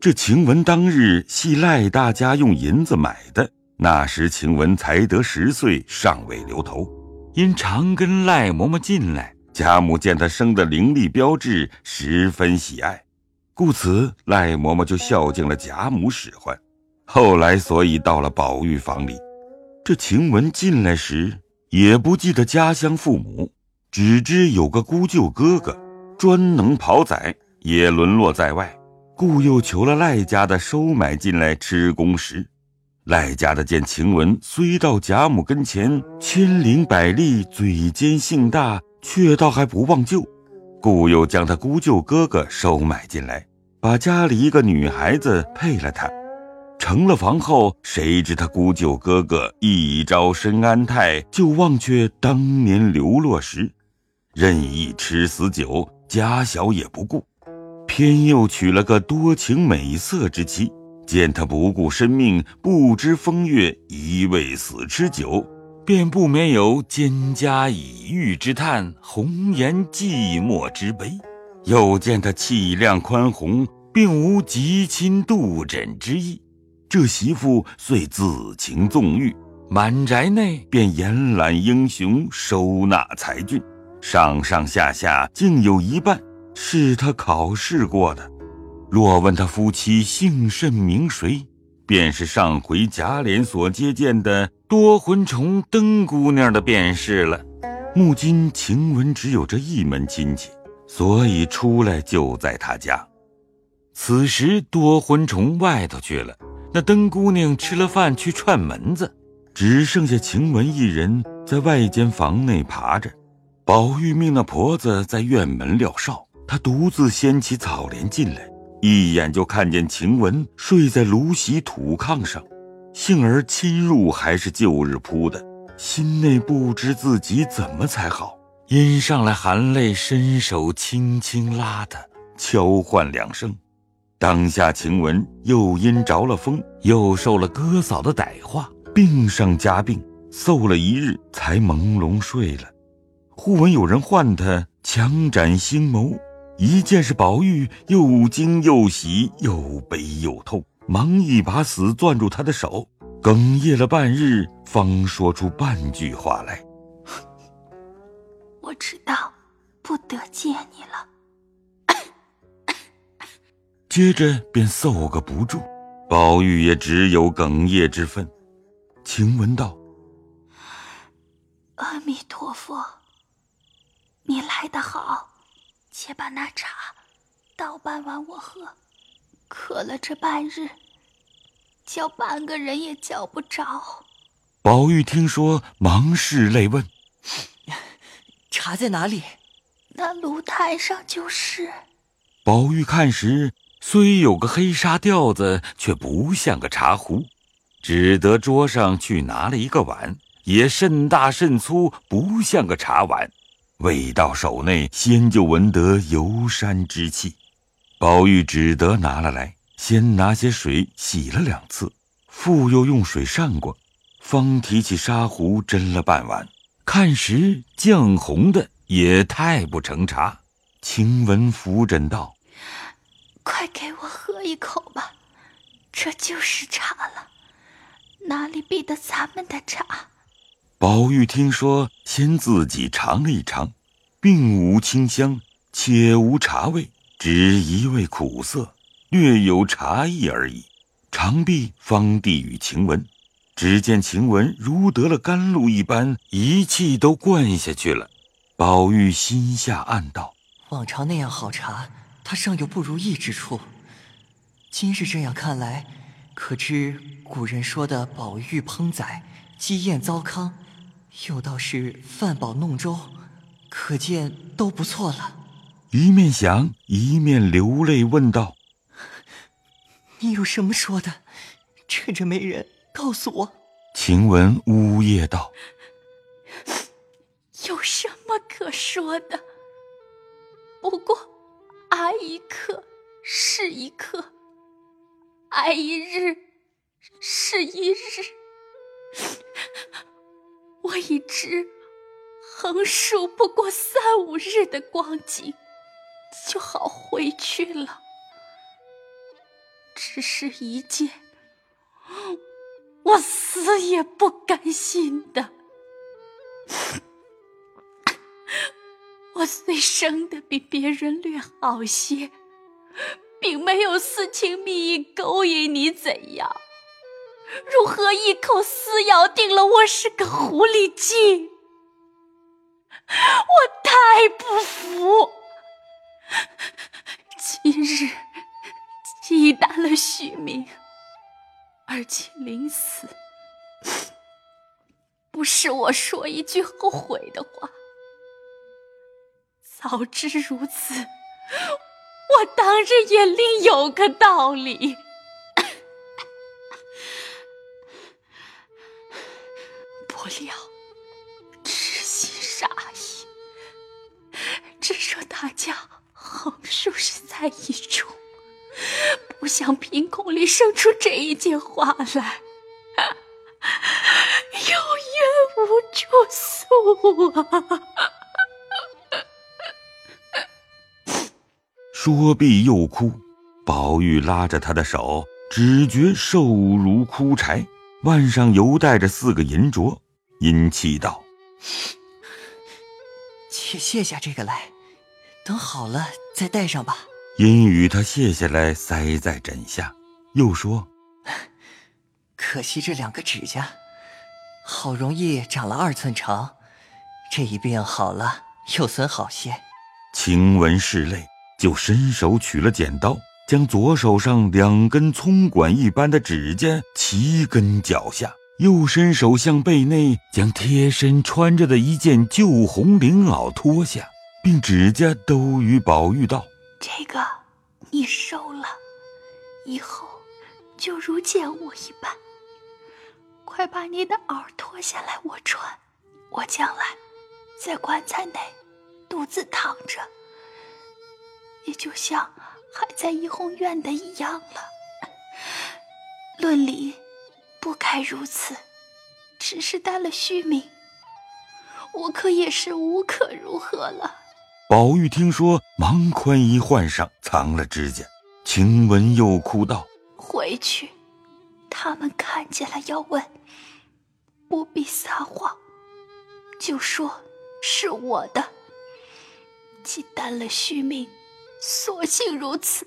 这晴雯当日系赖大家用银子买的，那时晴雯才得十岁，尚未留头，因常跟赖嬷嬷进来，贾母见她生的伶俐标致，十分喜爱，故此赖嬷嬷就孝敬了贾母使唤。后来所以到了宝玉房里，这晴雯进来时也不记得家乡父母，只知有个姑舅哥哥，专能跑仔，也沦落在外。故又求了赖家的收买进来吃公食。赖家的见晴雯虽到贾母跟前千灵百丽，嘴尖性大，却倒还不忘旧，故又将他姑舅哥哥收买进来，把家里一个女孩子配了他。成了房后，谁知他姑舅哥哥一朝身安泰，就忘却当年流落时，任意吃死酒，家小也不顾。偏又娶了个多情美色之妻，见他不顾生命，不知风月，一味死吃酒，便不免有蒹葭已郁之叹，红颜寂寞之悲。又见他气量宽宏，并无极亲妒枕之意，这媳妇遂自情纵欲，满宅内便延揽英雄，收纳才俊，上上下下竟有一半。是他考试过的。若问他夫妻姓甚名谁，便是上回贾琏所接见的多魂虫灯姑娘的便是了。目今晴雯只有这一门亲戚，所以出来就在他家。此时多魂虫外头去了，那灯姑娘吃了饭去串门子，只剩下晴雯一人在外间房内爬着。宝玉命那婆子在院门撂哨。他独自掀起草帘进来，一眼就看见晴雯睡在芦席土炕上，幸而侵入还是旧日铺的，心内不知自己怎么才好，因上来含泪伸手轻轻拉他，敲唤两声。当下晴雯又因着了风，又受了哥嫂的歹话，病上加病，嗽了一日才朦胧睡了。忽闻有人唤他，强展星眸。一见是宝玉，又惊又喜，又悲又痛，忙一把死攥住他的手，哽咽了半日，方说出半句话来：“我知道不得见你了。”接着便嗽个不住，宝玉也只有哽咽之分。晴雯道：“阿弥陀佛，你来得好。”且把那茶倒半碗我喝，渴了这半日，叫半个人也叫不着。宝玉听说，忙拭泪问：“茶在哪里？”那炉台上就是。宝玉看时，虽有个黑纱吊子，却不像个茶壶，只得桌上去拿了一个碗，也甚大甚粗，不像个茶碗。未到手内，先就闻得游山之气，宝玉只得拿了来，先拿些水洗了两次，复又用水上过，方提起砂壶斟了半碗，看时绛红的也太不成茶。晴雯扶枕道：“快给我喝一口吧，这就是茶了，哪里比得咱们的茶？”宝玉听说，先自己尝了一尝，并无清香，且无茶味，只一味苦涩，略有茶意而已。尝毕，方递与晴雯。只见晴雯如得了甘露一般，一气都灌下去了。宝玉心下暗道：往常那样好茶，他尚有不如意之处。今日这样看来，可知古人说的“宝玉烹宰，鸡宴糟糠”。又倒是饭饱弄粥，可见都不错了。一面想，一面流泪问道：“你有什么说的？趁着没人，告诉我。”晴雯呜咽道：“有什么可说的？不过挨一刻是一刻，挨一日是一日。”我已知，横竖不过三五日的光景，就好回去了。只是一件我死也不甘心的。我虽生的比别人略好些，并没有私情蜜意勾引你，怎样？如何一口撕咬定了我是个狐狸精？我太不服！今日忌惮了续命，而且临死，不是我说一句后悔的话。早知如此，我当日也另有个道理。不料，痴心傻意，只说大家横竖是在一处，不想凭空里生出这一件话来，有冤无处诉啊！说毕又哭，宝玉拉着他的手，只觉瘦如枯柴，腕上犹带着四个银镯，阴气道：“ 去卸下这个来，等好了再戴上吧。”阴与他卸下来，塞在枕下，又说：“ 可惜这两个指甲，好容易长了二寸长，这一病好了又损好些。”晴雯拭泪。就伸手取了剪刀，将左手上两根葱管一般的指甲齐根脚下，又伸手向背内将贴身穿着的一件旧红绫袄脱下，并指甲都与宝玉道：“这个你收了，以后就如见我一般。快把你的袄脱下来，我穿。我将来在棺材内独自躺着。”也就像还在怡红院的一样了。论理不该如此，只是担了虚名，我可也是无可如何了。宝玉听说，忙宽衣换上，藏了指甲。晴雯又哭道：“回去，他们看见了要问，不必撒谎，就说是我的。既担了虚名。”索性如此，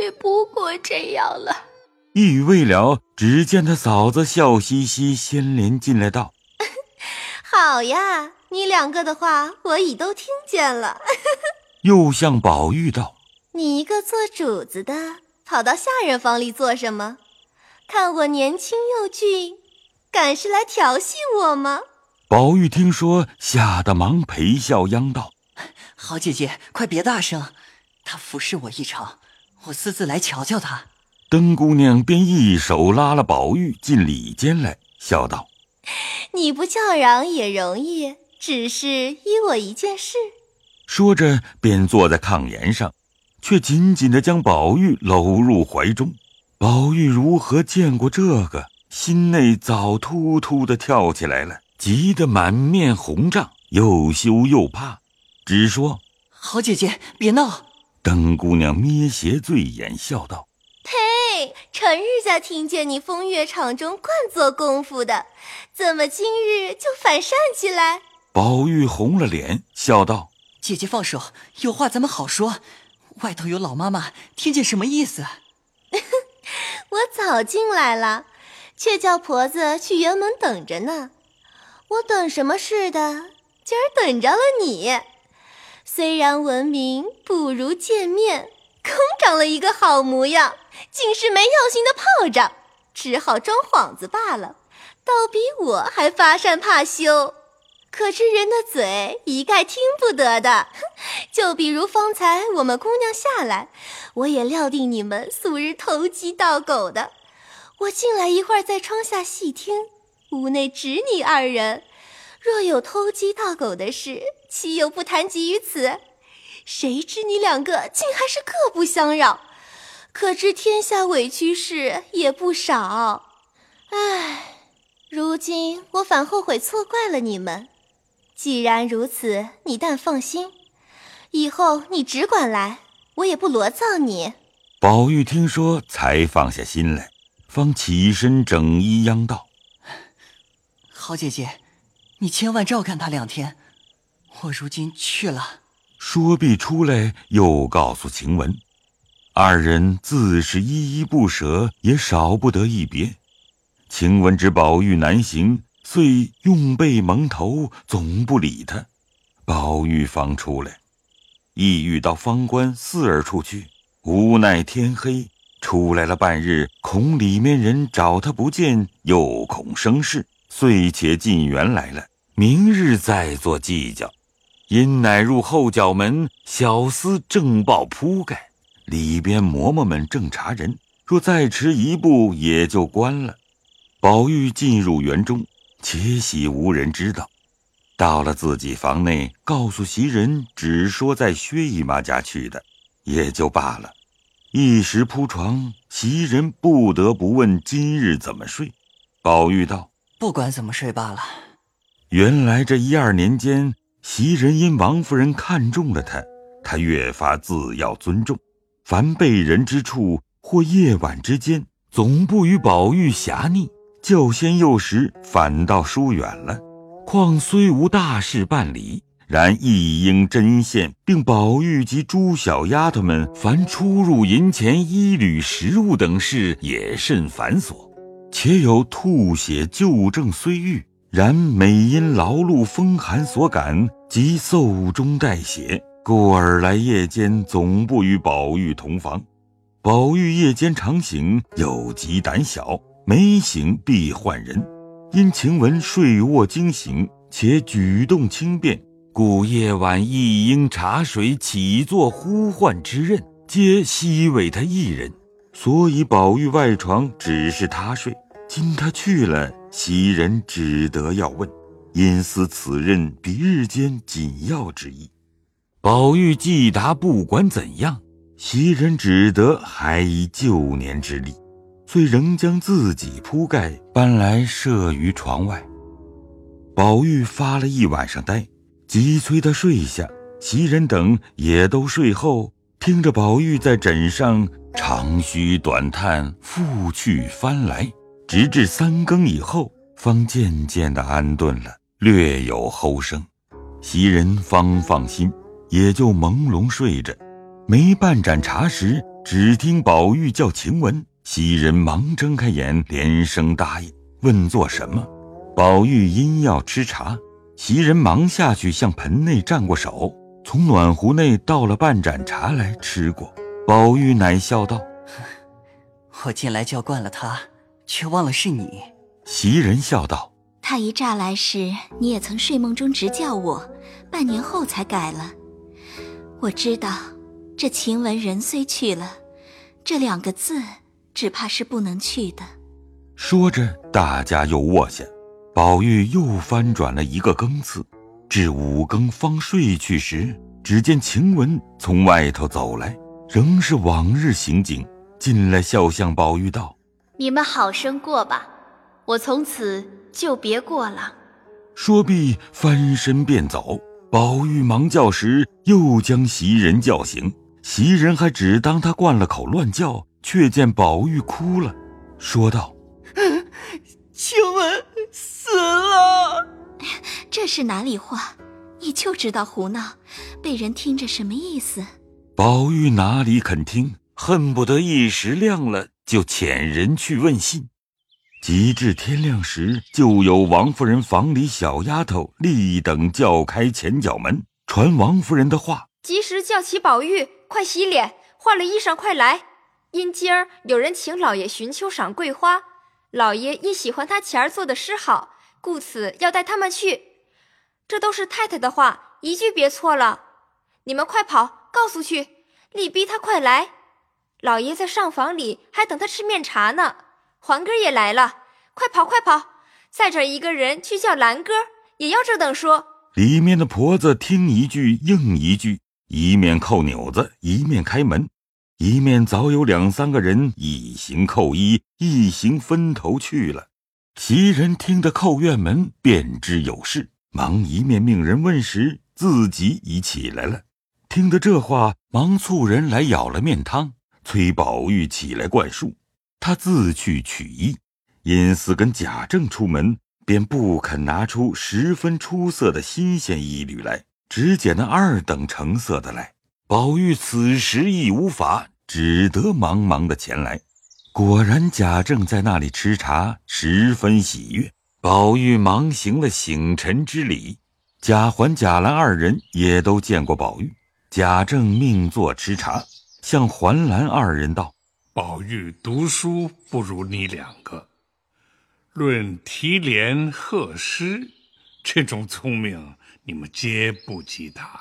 也不过这样了。一语未了，只见他嫂子笑嘻嘻先连进来道：“ 好呀，你两个的话我已都听见了。”又向宝玉道：“你一个做主子的，跑到下人房里做什么？看我年轻又俊，敢是来调戏我吗？”宝玉听说，吓得忙陪笑央道：“ 好姐姐，快别大声。”他服侍我一场，我私自来瞧瞧他。灯姑娘便一手拉了宝玉进里间来，笑道：“你不叫嚷也容易，只是依我一件事。”说着便坐在炕沿上，却紧紧的将宝玉搂入怀中。宝玉如何见过这个，心内早突突的跳起来了，急得满面红胀，又羞又怕，只说：“好姐姐，别闹。”灯姑娘眯斜醉眼，笑道：“呸！成日家听见你风月场中惯做功夫的，怎么今日就反善起来？”宝玉红了脸，笑道：“姐姐放手，有话咱们好说。外头有老妈妈，听见什么意思？” 我早进来了，却叫婆子去园门等着呢。我等什么似的？今儿等着了你。虽然闻名不如见面，空长了一个好模样，竟是没药性的炮仗，只好装幌子罢了，倒比我还发善怕羞。可知人的嘴一概听不得的，就比如方才我们姑娘下来，我也料定你们素日投机盗狗的。我进来一会儿，在窗下细听，屋内只你二人。若有偷鸡盗狗的事，岂有不谈及于此？谁知你两个竟还是各不相扰，可知天下委屈事也不少。唉，如今我反后悔错怪了你们。既然如此，你但放心，以后你只管来，我也不罗造你。宝玉听说，才放下心来，方起身整衣央道：“好姐姐，你千万照看他两天，我如今去了。”说毕出来，又告诉晴雯，二人自是依依不舍，也少不得一别。晴雯知宝玉难行，遂用被蒙头，总不理他。宝玉方出来，意欲到方官四儿处去。无奈天黑，出来了半日，恐里面人找他不见，又恐生事，遂且进园来了。明日再做计较。因乃入后角门，小厮正抱铺盖，里边嬷嬷们正查人。若再迟一步，也就关了。宝玉进入园中，且喜无人知道。到了自己房内，告诉袭人，只说在薛姨妈家去的，也就罢了。一时铺床，袭人不得不问今日怎么睡。宝玉道：“不管怎么睡罢了。”原来这一二年间，袭人因王夫人看中了他，他越发自要尊重。凡被人之处，或夜晚之间，总不与宝玉狭逆，较先幼时反倒疏远了。况虽无大事办理。然一应针线，并宝玉及诸小丫头们，凡出入银钱、衣履、食物等事，也甚繁琐。且有吐血旧症虽愈，然每因劳碌风寒所感，即嗽中带血，故尔来夜间总不与宝玉同房。宝玉夜间常醒，有极胆小，每醒必唤人。因晴雯睡卧惊醒，且举动轻便。故夜晚一应茶水起坐呼唤之任，皆悉为他一人。所以宝玉外床只是他睡。今他去了，袭人只得要问，因思此任比日间紧要之意。宝玉既答不管怎样，袭人只得还以旧年之力，遂仍将自己铺盖搬来设于床外。宝玉发了一晚上呆。急催他睡下，袭人等也都睡后，听着宝玉在枕上长吁短叹，复去翻来，直至三更以后，方渐渐的安顿了，略有齁声。袭人方放心，也就朦胧睡着。没半盏茶时，只听宝玉叫晴雯，袭人忙睁开眼，连声答应，问做什么。宝玉因要吃茶。袭人忙下去向盆内蘸过手，从暖壶内倒了半盏茶来吃过。宝玉乃笑道：“ 我近来叫惯了他，却忘了是你。”袭人笑道：“他一乍来时，你也曾睡梦中直叫我，半年后才改了。我知道，这晴雯人虽去了，这两个字只怕是不能去的。”说着，大家又卧下。宝玉又翻转了一个更次，至五更方睡去时，只见晴雯从外头走来，仍是往日行景，进来笑向宝玉道：“你们好生过吧，我从此就别过了。”说毕，翻身便走。宝玉忙叫时，又将袭人叫醒。袭人还只当他灌了口乱叫，却见宝玉哭了，说道：“晴雯。”死了！这是哪里话？你就知道胡闹，被人听着什么意思？宝玉哪里肯听，恨不得一时亮了，就遣人去问信。及至天亮时，就有王夫人房里小丫头立等叫开前角门，传王夫人的话：及时叫起宝玉，快洗脸，换了衣裳，快来。因今儿有人请老爷寻秋赏桂花，老爷因喜欢他前儿做的诗好。故此要带他们去，这都是太太的话，一句别错了。你们快跑，告诉去，力逼他快来。老爷在上房里还等他吃面茶呢。环哥也来了，快跑快跑，再找一个人去叫兰哥，也要这等说。里面的婆子听一句应一句，一面扣钮子，一面开门，一面早有两三个人一行扣衣，一行分头去了。袭人听得叩院门，便知有事，忙一面命人问时，自己已起来了。听得这话，忙促人来舀了面汤，催宝玉起来灌漱，他自去取衣。因思跟贾政出门，便不肯拿出十分出色的新鲜衣履来，只捡那二等成色的来。宝玉此时亦无法，只得忙忙的前来。果然贾政在那里吃茶，十分喜悦。宝玉忙行了醒臣之礼。贾环、贾兰二人也都见过宝玉。贾政命坐吃茶，向环兰二人道：“宝玉读书不如你两个。”论提联贺诗，这种聪明你们皆不及他。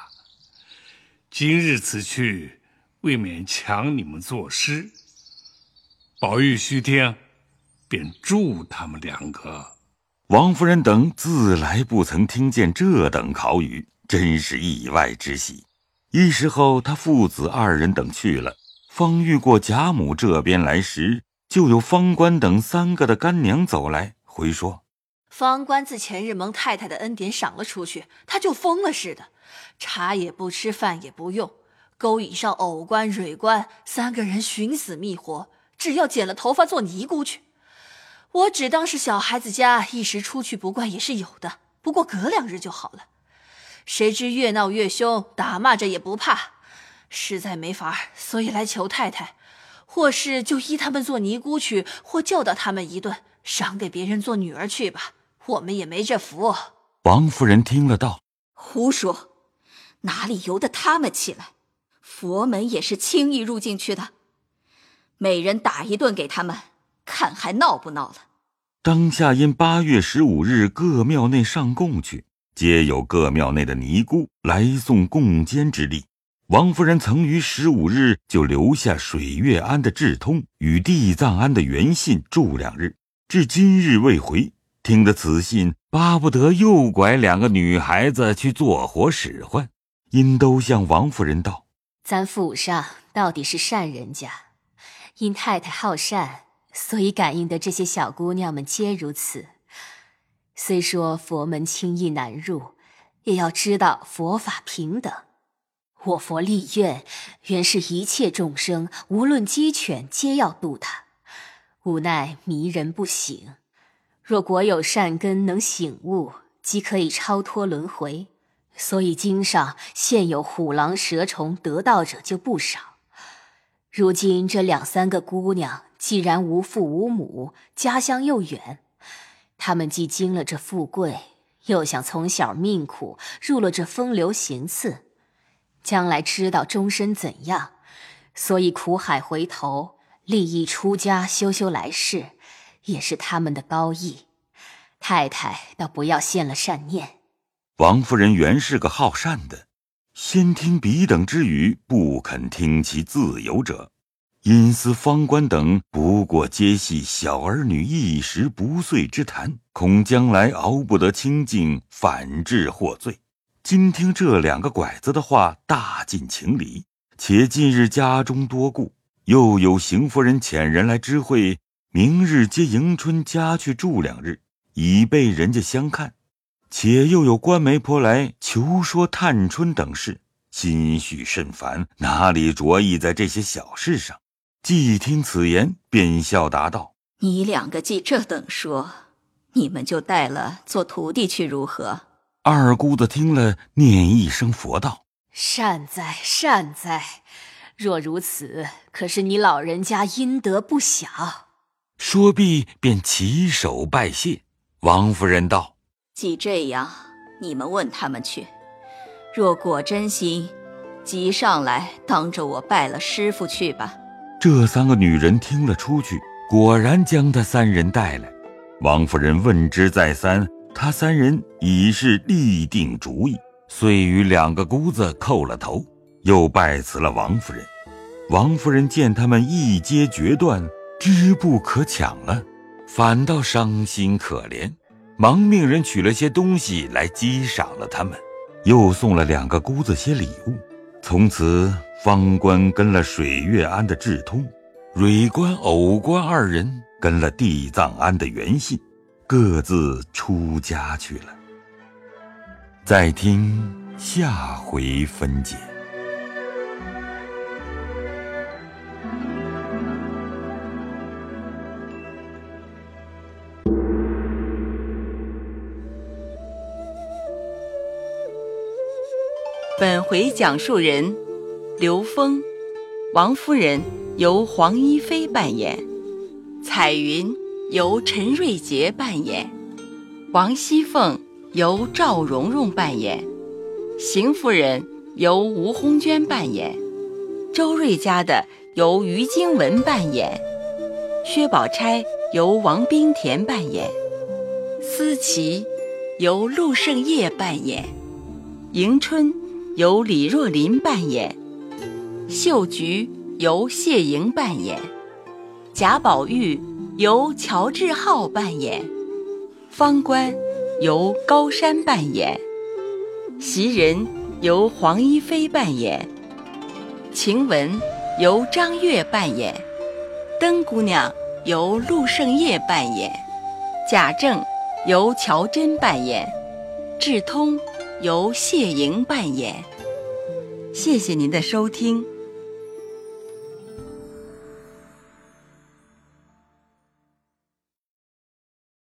今日此去，未免强你们作诗。宝玉须听，便助他们两个。王夫人等自来不曾听见这等考语，真是意外之喜。一时后，他父子二人等去了，方遇过贾母这边来时。就有方官等三个的干娘走来回说：“方官自前日蒙太太的恩典赏了出去，他就疯了似的，茶也不吃，饭也不用，勾引上藕官、蕊官三个人寻死觅活，只要剪了头发做尼姑去。我只当是小孩子家一时出去不惯也是有的，不过隔两日就好了。谁知越闹越凶，打骂着也不怕，实在没法，所以来求太太。”或是就依他们做尼姑去，或教导他们一顿，赏给别人做女儿去吧。我们也没这福。王夫人听了道：“胡说，哪里由得他们起来？佛门也是轻易入进去的。每人打一顿给他们，看还闹不闹了。”当下因八月十五日各庙内上供去，皆有各庙内的尼姑来送供监之例。王夫人曾于十五日就留下水月庵的智通与地藏庵的原信住两日，至今日未回。听得此信，巴不得又拐两个女孩子去做活使唤，因都向王夫人道：“咱府上到底是善人家，因太太好善，所以感应的这些小姑娘们皆如此。虽说佛门轻易难入，也要知道佛法平等。”我佛立愿，原是一切众生，无论鸡犬，皆要度他。无奈迷人不醒。若果有善根能醒悟，即可以超脱轮回。所以经上现有虎狼蛇虫得道者就不少。如今这两三个姑娘，既然无父无母，家乡又远，她们既经了这富贵，又想从小命苦，入了这风流行刺。将来知道终身怎样，所以苦海回头，立意出家修修来世，也是他们的高义。太太倒不要现了善念。王夫人原是个好善的，先听彼等之语，不肯听其自由者，因思方官等不过皆系小儿女一时不遂之谈，恐将来熬不得清净，反致获罪。今听这两个拐子的话，大尽情理。且近日家中多故，又有邢夫人遣人来知会，明日接迎春家去住两日，以备人家相看。且又有官媒婆来求说探春等事，心绪甚烦，哪里着意在这些小事上？既听此言，便笑答道：“你两个既这等说，你们就带了做徒弟去如何？”二姑子听了，念一声佛道：“善哉善哉！若如此，可是你老人家阴德不小。”说毕，便起手拜谢。王夫人道：“既这样，你们问他们去。若果真心，即上来当着我拜了师傅去吧。”这三个女人听了出去，果然将他三人带来。王夫人问之再三。他三人已是立定主意，遂与两个姑子叩了头，又拜辞了王夫人。王夫人见他们一皆决断，知不可抢了，反倒伤心可怜，忙命人取了些东西来激赏了他们，又送了两个姑子些礼物。从此，方官跟了水月庵的智通，蕊官、藕官二人跟了地藏庵的元信。各自出家去了。再听下回分解。本回讲述人刘峰王夫人由黄一飞扮演。彩云由陈瑞杰扮演，王熙凤由赵蓉蓉扮演，邢夫人由吴红娟扮演，周瑞家的由于经文扮演，薛宝钗由王冰田扮演，思琪由陆胜业扮演，迎春。由李若琳扮演，秀菊由谢莹扮演，贾宝玉由乔治浩扮演，方官由高山扮演，袭人由黄一飞扮演，晴雯由张月扮演，灯姑娘由陆胜业扮演，贾政由乔真扮演，智通。由谢莹扮演，谢谢您的收听。